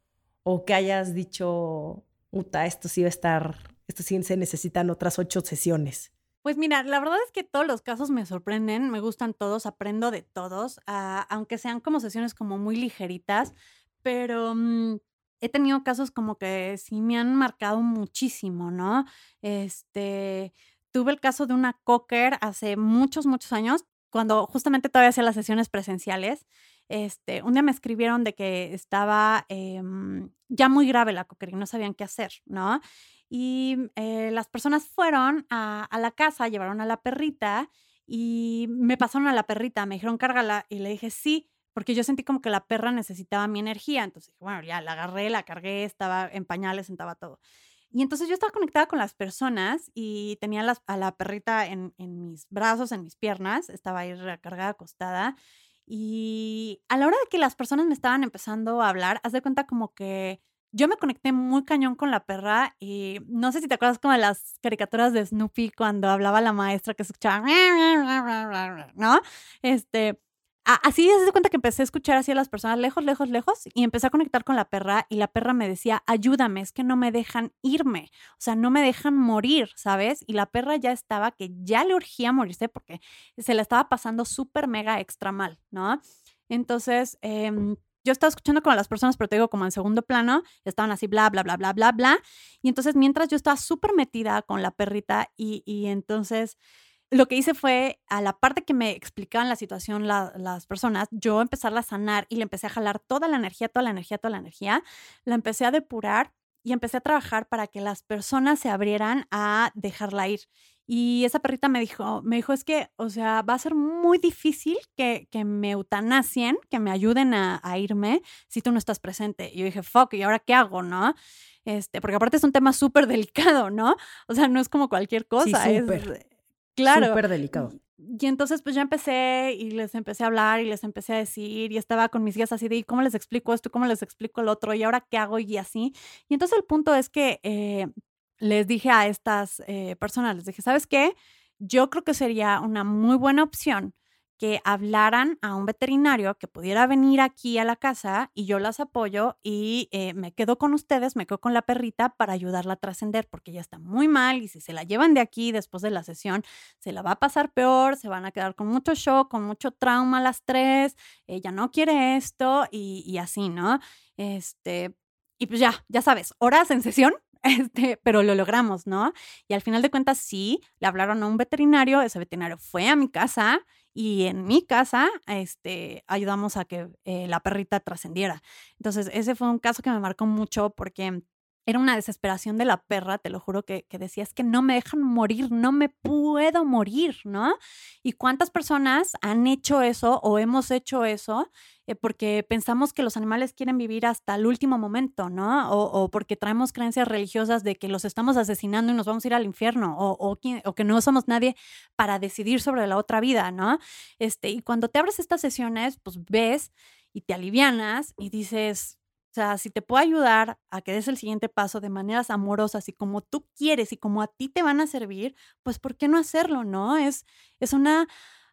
o que hayas dicho, esto sí va a estar, esto sí se necesitan otras ocho sesiones? Pues mira, la verdad es que todos los casos me sorprenden, me gustan todos, aprendo de todos, ah, aunque sean como sesiones como muy ligeritas, pero mm, he tenido casos como que sí me han marcado muchísimo, ¿no? Este, tuve el caso de una cocker hace muchos, muchos años, cuando justamente todavía hacía las sesiones presenciales este, un día me escribieron de que estaba em, ya muy grave la coquería, no sabían qué hacer, ¿no? Y eh, las personas fueron a, la casa, llevaron a la perrita y me pasaron a la perrita, me dijeron cárgala y le dije sí, porque yo sentí como que la perra necesitaba mi energía, entonces bueno, ya la agarré, la cargué, estaba en pañales, sentaba todo. Y entonces yo estaba conectada con las personas y tenía a la perrita en, en, mis brazos, en mis piernas, estaba ahí recargada, acostada. Y a la hora de que las personas me estaban empezando a hablar, haz de cuenta como que yo me conecté muy cañón con la perra y no sé si te acuerdas como de las caricaturas de Snoopy cuando hablaba la maestra que escuchaba, ¿no? Este, así se cuenta que empecé a escuchar así a las personas lejos, lejos, lejos y empecé a conectar con la perra y la perra me decía, ayúdame, es que no me dejan irme, o sea, no me dejan morir, ¿sabes? Y la perra ya estaba que ya le urgía morirse porque se la estaba pasando súper mega extra mal, ¿no? Entonces, eh, yo estaba escuchando con las personas, pero te digo como en segundo plano, estaban así, bla, bla, bla, bla, bla, bla. Y entonces, mientras yo estaba súper metida con la perrita y, y, entonces lo que hice fue, a la parte que me explicaban la situación las personas, yo empezarla a sanar y le empecé a jalar toda la energía, toda la energía, toda la energía, la empecé a depurar y empecé a trabajar para que las personas se abrieran a dejarla ir. Y esa perrita me dijo, me dijo, es que, o sea, va a ser muy difícil que, que me eutanasien, que me ayuden a, irme si tú no estás presente. Y yo dije, fuck, ¿y ahora qué hago, no? Este, porque aparte es un tema súper delicado, ¿no? O sea, no es como cualquier cosa. Sí, súper. Claro. Súper delicado. Y entonces pues ya empecé y les empecé a hablar y les empecé a decir y estaba con mis guías así de, ¿y cómo les explico esto? ¿Cómo les explico el otro? ¿Y ahora qué hago? Y así. Y entonces el punto es que eh, les dije a estas eh, personas, les dije, ¿sabes qué? Yo creo que sería una muy buena opción que hablaran a un veterinario que pudiera venir aquí a la casa y yo las apoyo y eh, me quedo con ustedes, me quedo con la perrita para ayudarla a trascender porque ella está muy mal y si se la llevan de aquí después de la sesión se la va a pasar peor, se van a quedar con mucho shock, con mucho trauma las tres, ella no quiere esto y, y así, ¿no? Este, y pues ya, ya sabes, horas en sesión este, pero lo logramos, ¿no? Y al final de cuentas, sí, le hablaron a un veterinario, ese veterinario fue a mi casa y en mi casa este, ayudamos a que eh, la perrita trascendiera. Entonces, ese fue un caso que me marcó mucho porque era una desesperación de la perra, te lo juro, que, que decía, es que no me dejan morir, no me puedo morir, ¿no? Y cuántas personas han hecho eso o hemos hecho eso eh, porque pensamos que los animales quieren vivir hasta el último momento, ¿no? O, porque traemos creencias religiosas de que los estamos asesinando y nos vamos a ir al infierno, o, o, o, que no somos nadie para decidir sobre la otra vida, ¿no? Este, y cuando te abres estas sesiones, pues ves y te alivianas y dices, o sea, si te puedo ayudar a que des el siguiente paso de maneras amorosas y como tú quieres y como a ti te van a servir, pues ¿por qué no hacerlo, no? Es, es una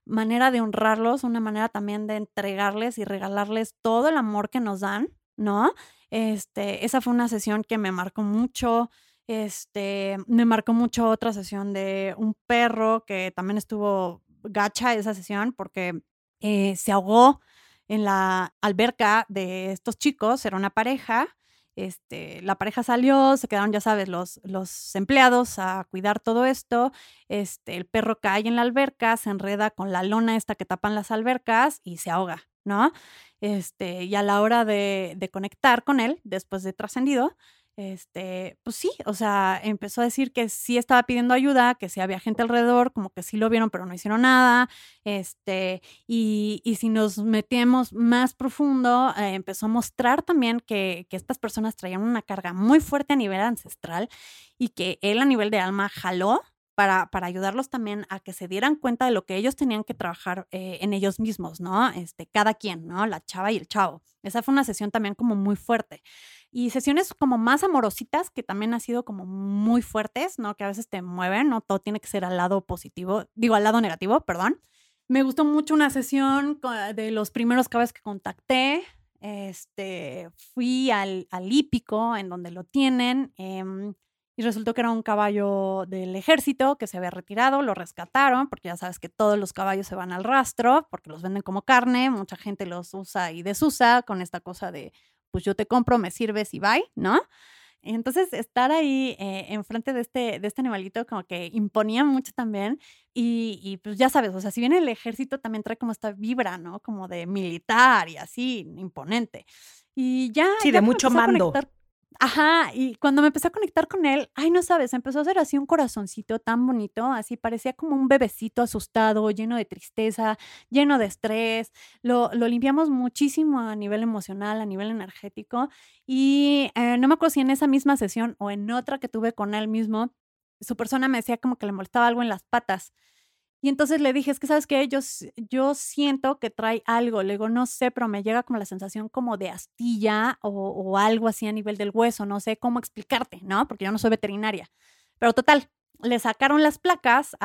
manera de honrarlos, una manera también de entregarles y regalarles todo el amor que nos dan, ¿no? Este, esa fue una sesión que me marcó mucho. Este, me marcó mucho otra sesión de un perro que también estuvo gacha esa sesión porque eh, se ahogó en la alberca de estos chicos, era una pareja. Este, la pareja salió, se quedaron, ya sabes, los, los empleados a cuidar todo esto. Este, el perro cae en la alberca, se enreda con la lona esta que tapan las albercas y se ahoga, ¿no? Este, y a la hora de, de conectar con él, después de trascendido, este, pues sí, o sea, empezó a decir que sí estaba pidiendo ayuda, que sí había gente alrededor, como que sí lo vieron, pero no hicieron nada, este, y, si nos metíamos más profundo, eh, empezó a mostrar también que, estas personas traían una carga muy fuerte a nivel ancestral y que él a nivel de alma jaló para, para, ayudarlos también a que se dieran cuenta de lo que ellos tenían que trabajar eh, en ellos mismos, ¿no? Este, cada quien, ¿no? La chava y el chavo. Esa fue una sesión también como muy fuerte. Y sesiones como más amorositas, que también han sido como muy fuertes, ¿no? Que a veces te mueven, ¿no? Todo tiene que ser al lado positivo, digo, al lado negativo, perdón. Me gustó mucho una sesión de los primeros caballos que contacté. Este, fui al, al hípico, en donde lo tienen. Eh, y resultó que era un caballo del ejército que se había retirado, lo rescataron, porque ya sabes que todos los caballos se van al rastro, porque los venden como carne, mucha gente los usa y desusa con esta cosa de, pues yo te compro, me sirves y bye, ¿no? Entonces, estar ahí eh, enfrente de este, de este animalito como que imponía mucho también. Y, y, pues ya sabes, o sea, si bien el ejército también trae como esta vibra, ¿no? Como de militar y así, imponente. Y ya... Sí, de mucho mando. Ajá, y cuando me empecé a conectar con él, ay, no sabes, empezó a hacer así un corazoncito tan bonito, así parecía como un bebecito asustado, lleno de tristeza, lleno de estrés. Lo, lo limpiamos muchísimo a nivel emocional, a nivel energético. Y eh, no me acuerdo si en esa misma sesión o en otra que tuve con él mismo, su persona me decía como que le molestaba algo en las patas. Y entonces le dije, es que sabes qué, yo, yo siento que trae algo. Le digo, no sé, pero me llega como la sensación como de astilla o, algo así a nivel del hueso. No sé cómo explicarte, ¿no? Porque yo no soy veterinaria. Pero total, le sacaron las placas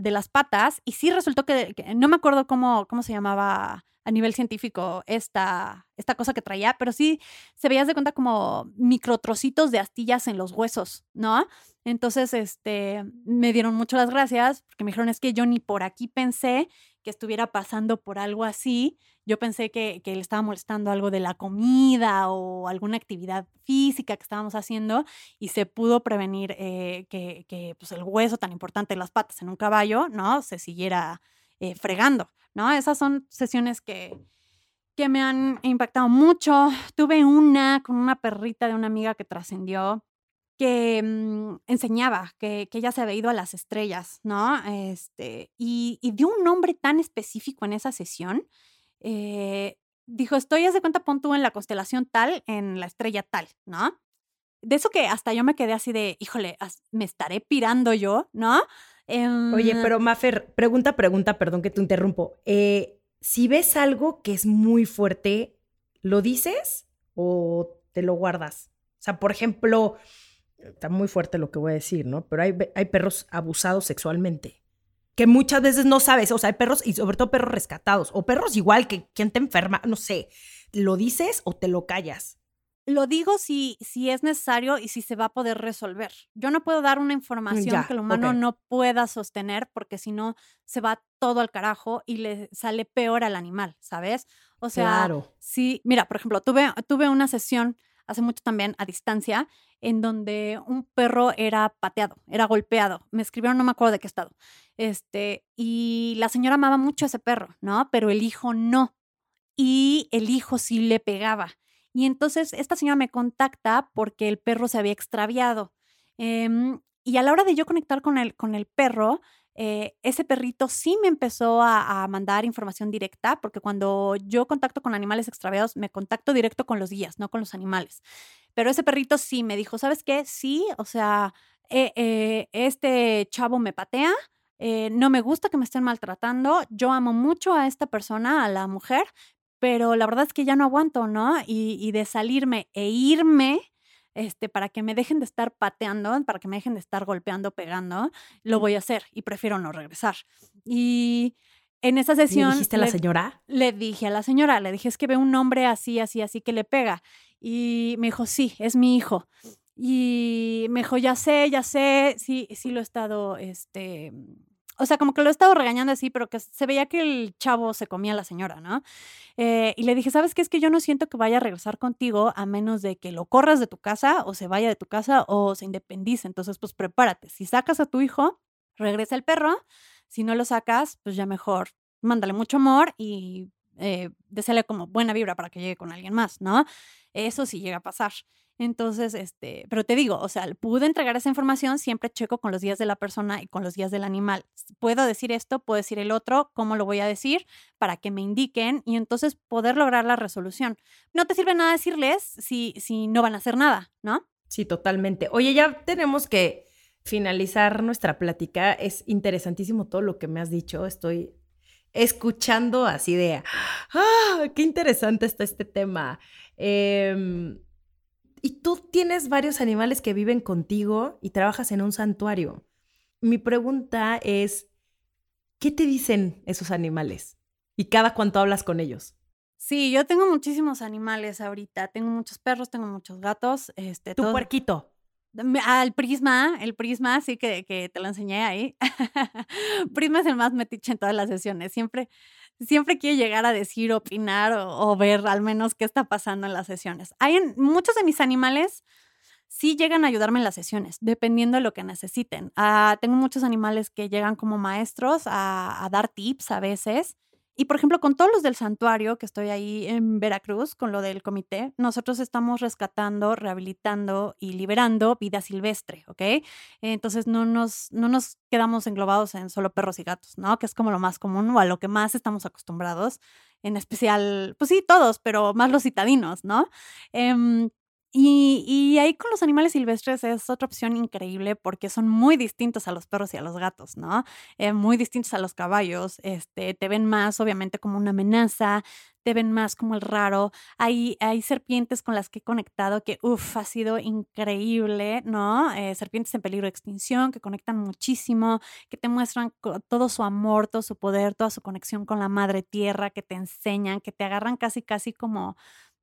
de las patas y sí resultó que, no me acuerdo cómo, cómo se llamaba a nivel científico esta, esta cosa que traía, pero sí se veía de cuenta como microtrocitos de astillas en los huesos, ¿no? Entonces, este, me dieron mucho las gracias porque me dijeron es que yo ni por aquí pensé que estuviera pasando por algo así. Yo pensé que, que le estaba molestando algo de la comida o alguna actividad física que estábamos haciendo y se pudo prevenir eh, que, que pues, el hueso tan importante de las patas en un caballo, ¿no? Se siguiera eh, fregando, ¿no? Esas son sesiones que, que me han impactado mucho. Tuve una con una perrita de una amiga que trascendió que mm, enseñaba que, que, ella se había ido a las estrellas, ¿no? Este, y, y dio un nombre tan específico en esa sesión. Eh, dijo, estoy, haz de cuenta, pon tú en la constelación tal, en la estrella tal, ¿no? De eso que hasta yo me quedé así de, híjole, me estaré pirando yo, ¿no? Oye, em, pero Mafer, pregunta, pregunta, perdón que te interrumpo. Eh, si ves algo que es muy fuerte, ¿lo dices o te lo guardas? O sea, por ejemplo, está muy fuerte lo que voy a decir, ¿no? Pero hay, hay perros abusados sexualmente que muchas veces no sabes, o sea, hay perros y sobre todo perros rescatados o perros igual que quien te enferma, no sé, ¿lo dices o te lo callas? Lo digo si, si es necesario y si se va a poder resolver. Yo no puedo dar una información que el humano no pueda sostener porque si no se va todo al carajo y le sale peor al animal, ¿sabes? O sea, claro. sí, mira, por ejemplo, tuve, tuve una sesión hace mucho también a distancia en donde un perro era pateado, era golpeado. Me escribieron, no me acuerdo de qué estado. Este, y la señora amaba mucho a ese perro, ¿no? Pero el hijo no. Y el hijo sí le pegaba. Y entonces esta señora me contacta porque el perro se había extraviado. Em, y a la hora de yo conectar con el, con el perro, eh, ese perrito sí me empezó a, mandar información directa, porque cuando yo contacto con animales extraviados, me contacto directo con los guías, no con los animales. Pero ese perrito sí me dijo, ¿sabes qué? Sí, o sea, eh, eh, este chavo me patea, no me gusta que me estén maltratando, yo amo mucho a esta persona, a la mujer, pero la verdad es que ya no aguanto, ¿no? Y, de salirme e irme, este, para que me dejen de estar pateando, para que me dejen de estar golpeando, pegando, lo voy a hacer y prefiero no regresar. Y en esa sesión... ¿Le dijiste a la señora? Le dije a la señora, le dije, es que ve un hombre así, así, así que le pega. Y me dijo, sí, es mi hijo. Y me dijo, ya sé, ya sé, sí, sí lo he estado, este, o sea, como que lo he estado regañando así, pero que se veía que el chavo se comía a la señora, ¿no? Eh, y le dije, ¿sabes qué? Es que yo no siento que vaya a regresar contigo a menos de que lo corras de tu casa o se vaya de tu casa o se independice. Entonces, pues prepárate. Si sacas a tu hijo, regresa el perro. Si no lo sacas, pues ya mejor mándale mucho amor y eh, como buena vibra para que llegue con alguien más, ¿no? Eso sí llega a pasar. Entonces, este, pero te digo, o sea, pude entregar esa información, siempre checo con los días de la persona y con los días del animal. Puedo decir esto, puedo decir el otro, cómo lo voy a decir para que me indiquen y entonces poder lograr la resolución. No te sirve nada decirles si, si no van a hacer nada, ¿no? Sí, totalmente. Oye, ya tenemos que finalizar nuestra plática. Es interesantísimo todo lo que me has dicho. Estoy escuchando así de, ah, qué interesante está este tema. Eh, y tú tienes varios animales que viven contigo y trabajas en un santuario. Mi pregunta es, ¿qué te dicen esos animales? ¿Y cada cuánto hablas con ellos? Sí, yo tengo muchísimos animales ahorita. Tengo muchos perros, tengo muchos gatos. Este, tu puerquito. Al Prisma, el Prisma, sí que, que te lo enseñé ahí. Prisma es el más metiche en todas las sesiones. Siempre, siempre quiere llegar a decir, opinar o, ver al menos qué está pasando en las sesiones. Hay muchos de mis animales sí llegan a ayudarme en las sesiones, dependiendo de lo que necesiten. Ah, tengo muchos animales que llegan como maestros a dar tips a veces. Y por ejemplo, con todos los del santuario, que estoy ahí en Veracruz, con lo del comité, nosotros estamos rescatando, rehabilitando y liberando vida silvestre, ¿ok? Entonces no nos, no nos quedamos englobados en solo perros y gatos, ¿no? Que es como lo más común o a lo que más estamos acostumbrados, en especial, pues sí, todos, pero más los citadinos, ¿no? Em, Y, ahí con los animales silvestres es otra opción increíble porque son muy distintos a los perros y a los gatos, ¿no? Eh, muy distintos a los caballos. Este, te ven más, obviamente, como una amenaza, te ven más como el raro. Hay, hay serpientes con las que he conectado que, uff, ha sido increíble, ¿no? Eh, serpientes en peligro de extinción que conectan muchísimo, que te muestran todo su amor, todo su poder, toda su conexión con la madre tierra, que te enseñan, que te agarran casi, casi como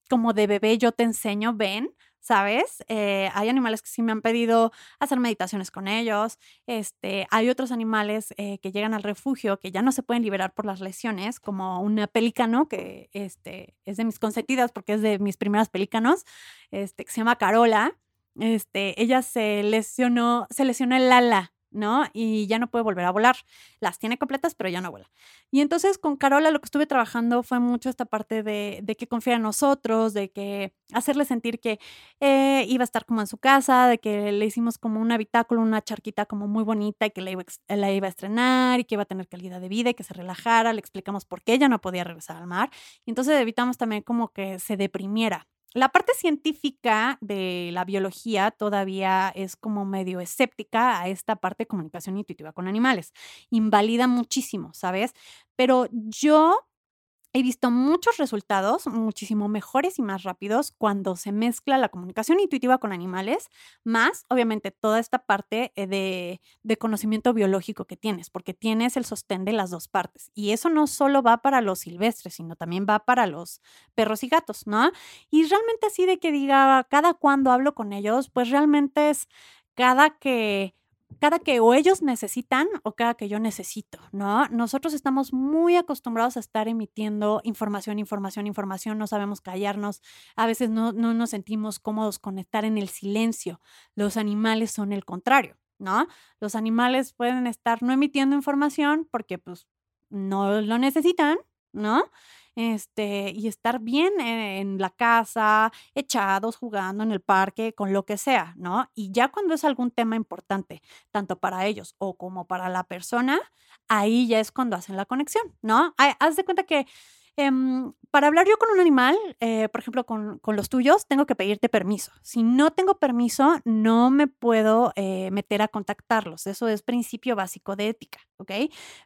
como de bebé yo te enseño, ven, ¿sabes? Eh, hay animales que sí me han pedido hacer meditaciones con ellos. Este, hay otros animales eh, que llegan al refugio que ya no se pueden liberar por las lesiones, como una pelícano que este, es de mis consentidas porque es de mis primeras pelícanos, este, que se llama Carola. Este, ella se lesionó, se lesionó el ala ¿no? Y ya no puede volver a volar. Las tiene completas, pero ya no vuela. Y entonces con Carola lo que estuve trabajando fue mucho esta parte de, que confía en nosotros, de que hacerle sentir que eh, iba a estar como en su casa, de que le hicimos como un habitáculo, una charquita como muy bonita y que la iba, la iba a estrenar y que iba a tener calidad de vida y que se relajara. Le explicamos por qué ella no podía regresar al mar. Y entonces evitamos también como que se deprimiera la parte científica de la biología todavía es como medio escéptica a esta parte de comunicación intuitiva con animales. Invalida muchísimo, ¿sabes? Pero yo He visto muchos resultados muchísimo mejores y más rápidos cuando se mezcla la comunicación intuitiva con animales, más obviamente toda esta parte eh, de, de, conocimiento biológico que tienes, porque tienes el sostén de las dos partes. Y eso no solo va para los silvestres, sino también va para los perros y gatos, ¿no? Y realmente así de que diga, cada cuando hablo con ellos, pues realmente es cada que cada que o ellos necesitan o cada que yo necesito, ¿no? Nosotros estamos muy acostumbrados a estar emitiendo información, información, información, no sabemos callarnos, a veces no, no nos sentimos cómodos con estar en el silencio. Los animales son el contrario, ¿no? Los animales pueden estar no emitiendo información porque pues no lo necesitan, ¿no? este, y estar bien en la casa, echados, jugando en el parque, con lo que sea, ¿no? Y ya cuando es algún tema importante, tanto para ellos o como para la persona, ahí ya es cuando hacen la conexión, ¿no? Haz de cuenta que Em, para hablar yo con un animal, eh, por ejemplo, con, con, los tuyos, tengo que pedirte permiso. Si no tengo permiso, no me puedo eh, meter a contactarlos. Eso es principio básico de ética, ¿ok?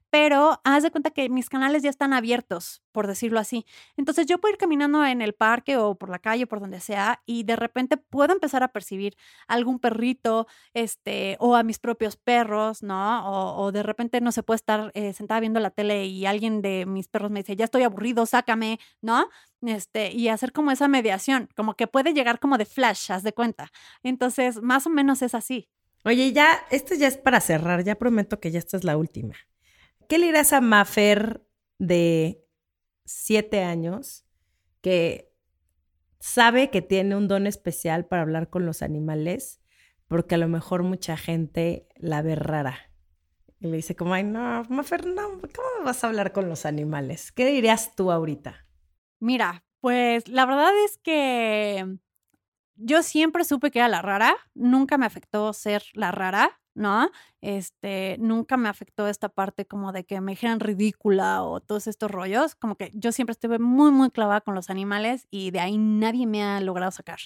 Pero haz de cuenta que mis canales ya están abiertos, por decirlo así. Entonces yo puedo ir caminando en el parque o por la calle, por donde sea, y de repente puedo empezar a percibir algún perrito, este, o a mis propios perros, ¿no? O, de repente no se puede estar eh, sentada viendo la tele y alguien de mis perros me dice, ya estoy aburrido, sácame, ¿no? Este, y hacer como esa mediación, como que puede llegar como de flash, haz de cuenta. Entonces, más o menos es así. Oye, ya, esto ya es para cerrar, ya prometo que ya esta es la última. ¿Qué le dirás a Mafer de siete años que sabe que tiene un don especial para hablar con los animales? Porque a lo mejor mucha gente la ve rara. Y le dice como, ay, no, Mafer, no, ¿cómo vas a hablar con los animales? ¿Qué dirías tú ahorita? Mira, pues la verdad es que yo siempre supe que era la rara, nunca me afectó ser la rara. ¿no? Este, nunca me afectó esta parte como de que me dijeran ridícula o todos estos rollos, como que yo siempre estuve muy, muy clavada con los animales y de ahí nadie me ha logrado sacar.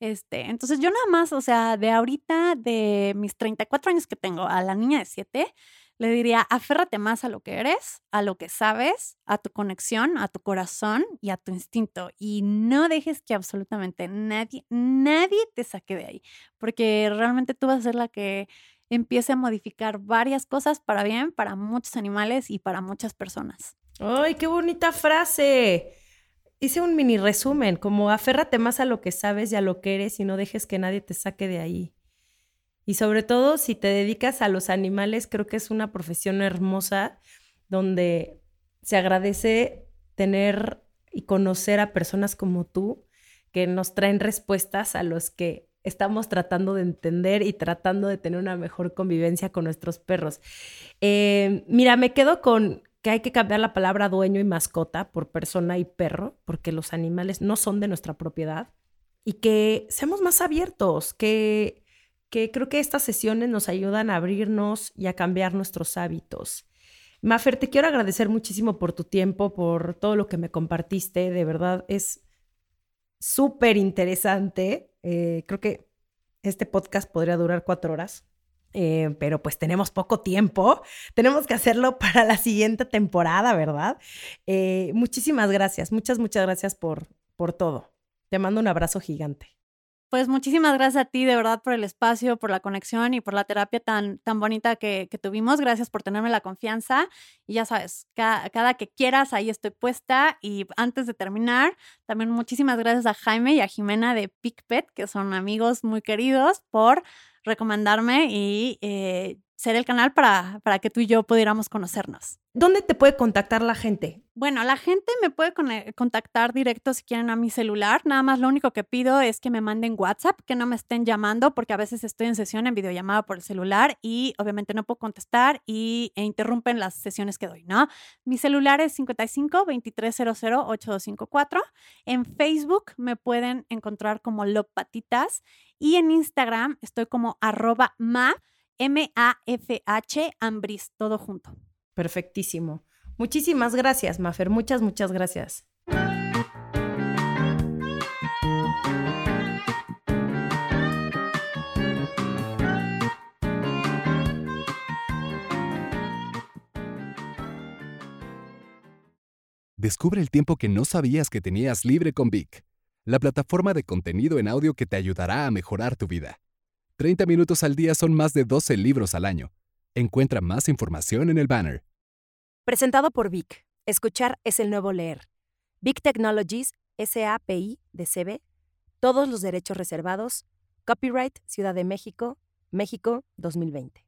Este, entonces yo nada más, o sea, de ahorita, de mis 34 años que tengo a la niña de 7, le diría, aférrate más a lo que eres, a lo que sabes, a tu conexión, a tu corazón y a tu instinto. Y no dejes que absolutamente nadie, nadie te saque de ahí, porque realmente tú vas a ser la que empiece a modificar varias cosas para bien, para muchos animales y para muchas personas. ¡Ay, qué bonita frase! Hice un mini resumen, como aférrate más a lo que sabes y a lo que eres y no dejes que nadie te saque de ahí. Y sobre todo si te dedicas a los animales, creo que es una profesión hermosa donde se agradece tener y conocer a personas como tú que nos traen respuestas a los que estamos tratando de entender y tratando de tener una mejor convivencia con nuestros perros. Eh, mira, me quedo con que hay que cambiar la palabra dueño y mascota por persona y perro, porque los animales no son de nuestra propiedad, y que seamos más abiertos, que, que creo que estas sesiones nos ayudan a abrirnos y a cambiar nuestros hábitos. Mafer, te quiero agradecer muchísimo por tu tiempo, por todo lo que me compartiste. De verdad, es súper interesante. Eh, creo que este podcast podría durar cuatro horas. Eh, pero pues tenemos poco tiempo, tenemos que hacerlo para la siguiente temporada, ¿verdad? Eh, muchísimas gracias, muchas, muchas gracias por, por todo. Te mando un abrazo gigante. Pues muchísimas gracias a ti, de verdad, por el espacio, por la conexión y por la terapia tan, tan bonita que, tuvimos. Gracias por tenerme la confianza. Y ya sabes, cada, que quieras, ahí estoy puesta. Y antes de terminar, también muchísimas gracias a Jaime y a Jimena de PicPet, que son amigos muy queridos, por recomendarme y eh, ser el canal para, para que tú y yo pudiéramos conocernos. ¿Dónde te puede contactar la gente? Bueno, la gente me puede contactar directo si quieren a mi celular. Nada más lo único que pido es que me manden WhatsApp, que no me estén llamando porque a veces estoy en sesión en videollamada por el celular y obviamente no puedo contestar y, e interrumpen las sesiones que doy, ¿no? Mi celular es 55 2300 8254. En Facebook me pueden encontrar como Lopatitas y en Instagram estoy como arroba ma M-A-F-H, Ambris, todo junto. Perfectísimo. Muchísimas gracias, Mafer. Muchas, muchas gracias. Descubre el tiempo que no sabías que tenías libre con Vic, la plataforma de contenido en audio que te ayudará a mejorar tu vida. 30 minutos al día son más de 12 libros al año. Encuentra más información en el banner. Presentado por Vic. Escuchar es el nuevo leer. Vic Technologies, SAPI, DCB. Todos los derechos reservados. Copyright Ciudad de México, México 2020.